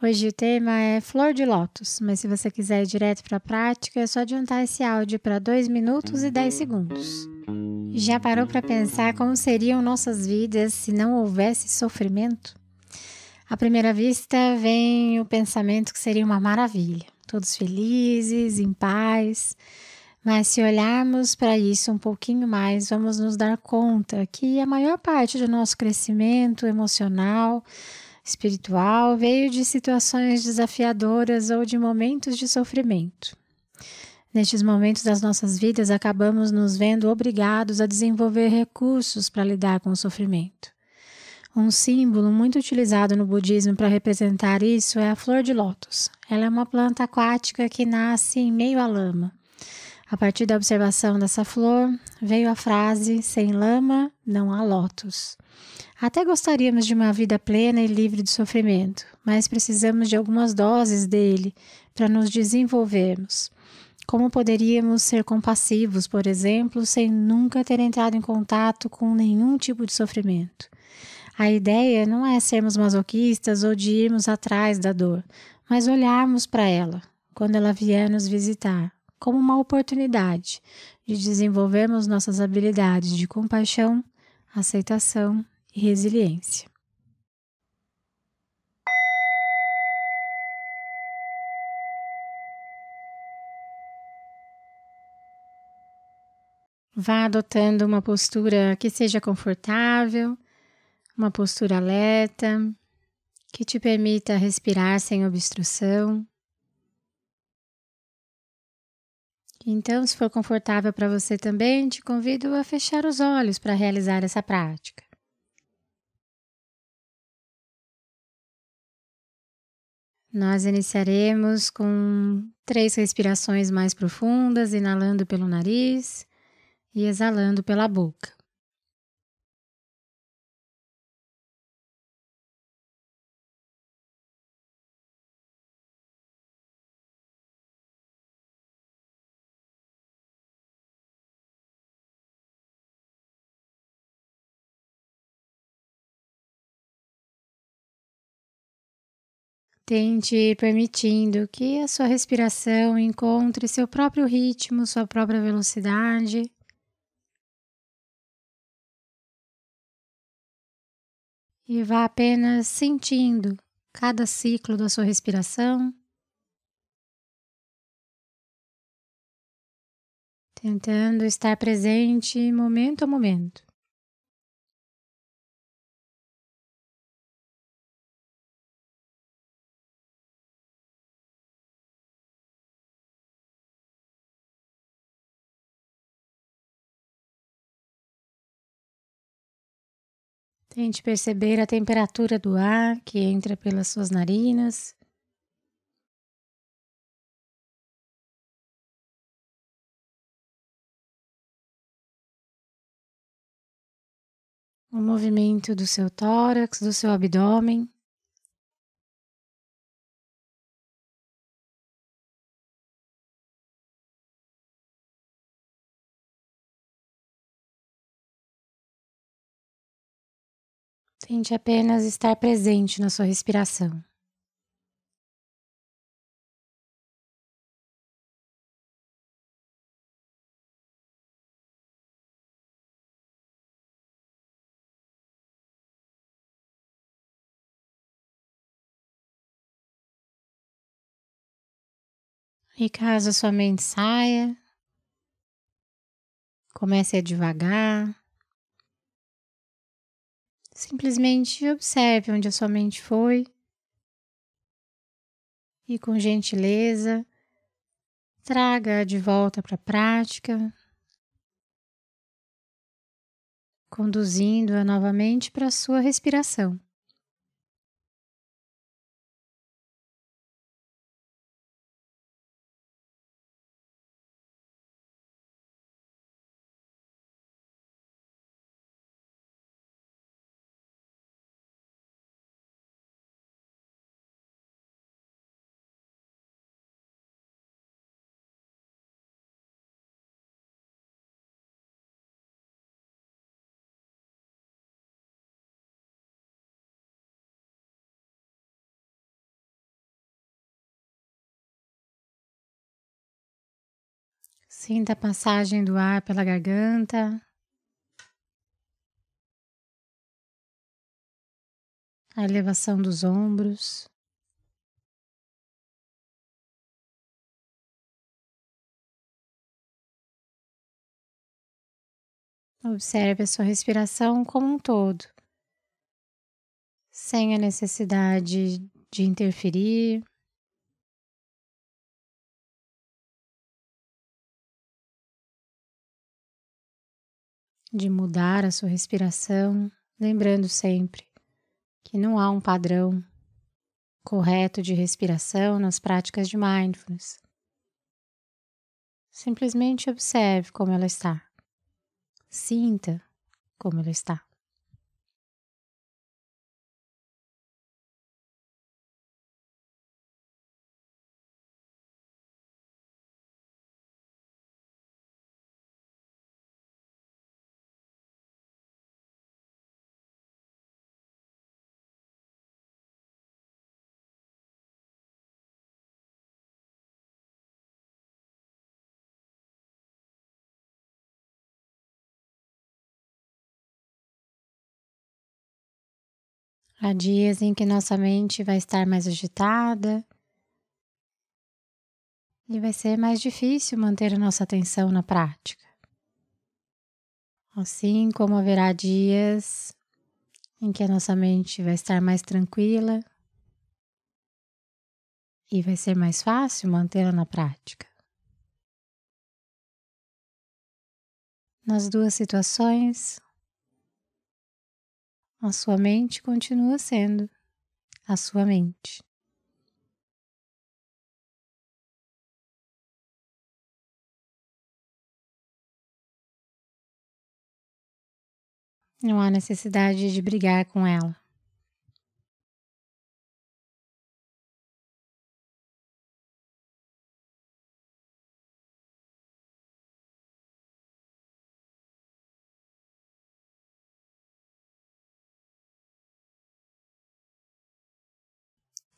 Hoje o tema é flor de lótus, mas se você quiser ir direto para a prática, é só adiantar esse áudio para 2 minutos e 10 segundos. Já parou para pensar como seriam nossas vidas se não houvesse sofrimento? À primeira vista, vem o pensamento que seria uma maravilha, todos felizes, em paz. Mas se olharmos para isso um pouquinho mais, vamos nos dar conta que a maior parte do nosso crescimento emocional, espiritual veio de situações desafiadoras ou de momentos de sofrimento. Nestes momentos das nossas vidas, acabamos nos vendo obrigados a desenvolver recursos para lidar com o sofrimento. Um símbolo muito utilizado no budismo para representar isso é a flor de lótus. Ela é uma planta aquática que nasce em meio à lama. A partir da observação dessa flor, veio a frase: sem lama não há lótus. Até gostaríamos de uma vida plena e livre de sofrimento, mas precisamos de algumas doses dele para nos desenvolvermos. Como poderíamos ser compassivos, por exemplo, sem nunca ter entrado em contato com nenhum tipo de sofrimento? A ideia não é sermos masoquistas ou de irmos atrás da dor, mas olharmos para ela quando ela vier nos visitar, como uma oportunidade de desenvolvermos nossas habilidades de compaixão, aceitação e resiliência. Vá adotando uma postura que seja confortável, uma postura alerta, que te permita respirar sem obstrução. Então, se for confortável para você também, te convido a fechar os olhos para realizar essa prática. Nós iniciaremos com três respirações mais profundas, inalando pelo nariz e exalando pela boca. Tente ir permitindo que a sua respiração encontre seu próprio ritmo, sua própria velocidade. E vá apenas sentindo cada ciclo da sua respiração. Tentando estar presente momento a momento. Tente perceber a temperatura do ar que entra pelas suas narinas. O movimento do seu tórax, do seu abdômen. Tente apenas estar presente na sua respiração. E caso a sua mente saia, comece a devagar. Simplesmente observe onde a sua mente foi e, com gentileza, traga de volta para a prática, conduzindo-a novamente para a sua respiração. Sinta a passagem do ar pela garganta. A elevação dos ombros. Observe a sua respiração como um todo, sem a necessidade de interferir. De mudar a sua respiração, lembrando sempre que não há um padrão correto de respiração nas práticas de mindfulness. Simplesmente observe como ela está. Sinta como ela está. Há dias em que nossa mente vai estar mais agitada e vai ser mais difícil manter a nossa atenção na prática. Assim como haverá dias em que a nossa mente vai estar mais tranquila e vai ser mais fácil mantê-la na prática. Nas duas situações, a sua mente continua sendo a sua mente. Não há necessidade de brigar com ela.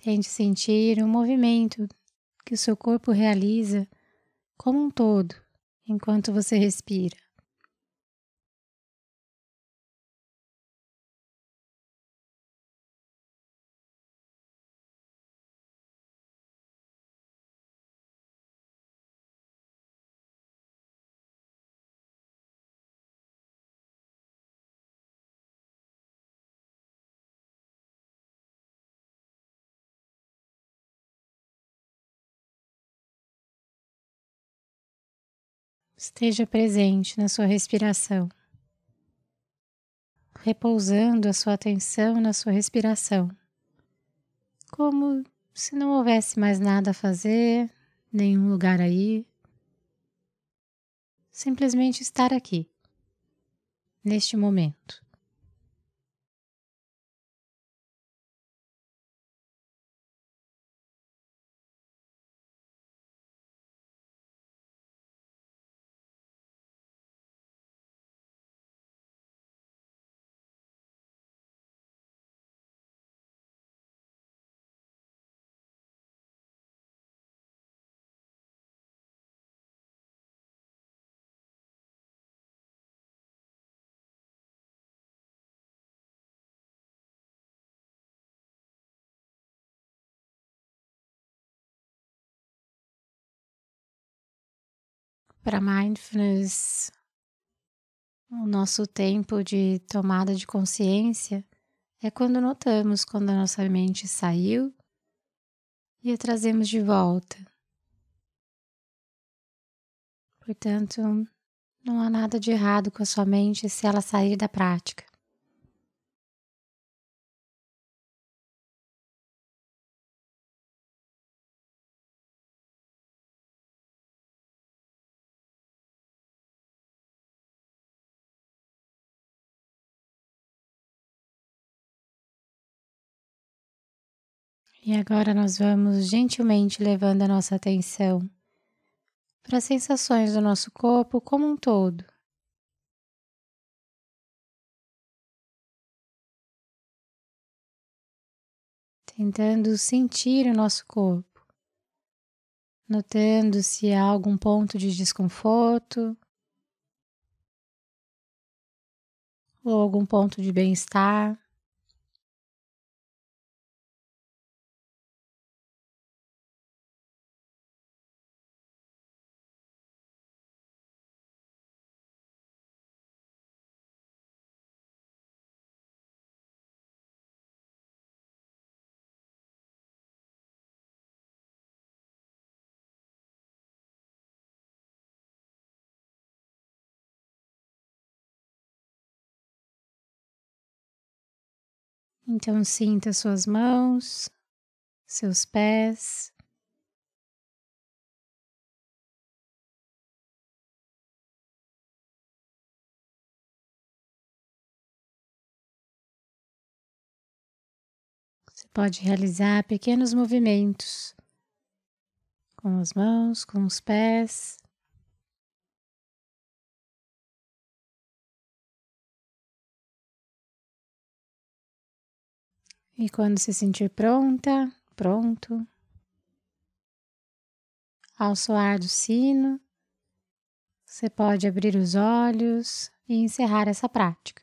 Tente sentir o movimento que o seu corpo realiza como um todo enquanto você respira. Esteja presente na sua respiração, repousando a sua atenção na sua respiração, como se não houvesse mais nada a fazer, nenhum lugar aí. Simplesmente estar aqui, neste momento. Para mindfulness, o nosso tempo de tomada de consciência é quando notamos quando a nossa mente saiu e a trazemos de volta. Portanto, não há nada de errado com a sua mente se ela sair da prática. E agora nós vamos gentilmente levando a nossa atenção para as sensações do nosso corpo como um todo. Tentando sentir o nosso corpo, notando se há algum ponto de desconforto ou algum ponto de bem-estar. Então, sinta suas mãos, seus pés. Você pode realizar pequenos movimentos com as mãos, com os pés. E quando se sentir pronta, pronto, ao soar do sino, você pode abrir os olhos e encerrar essa prática.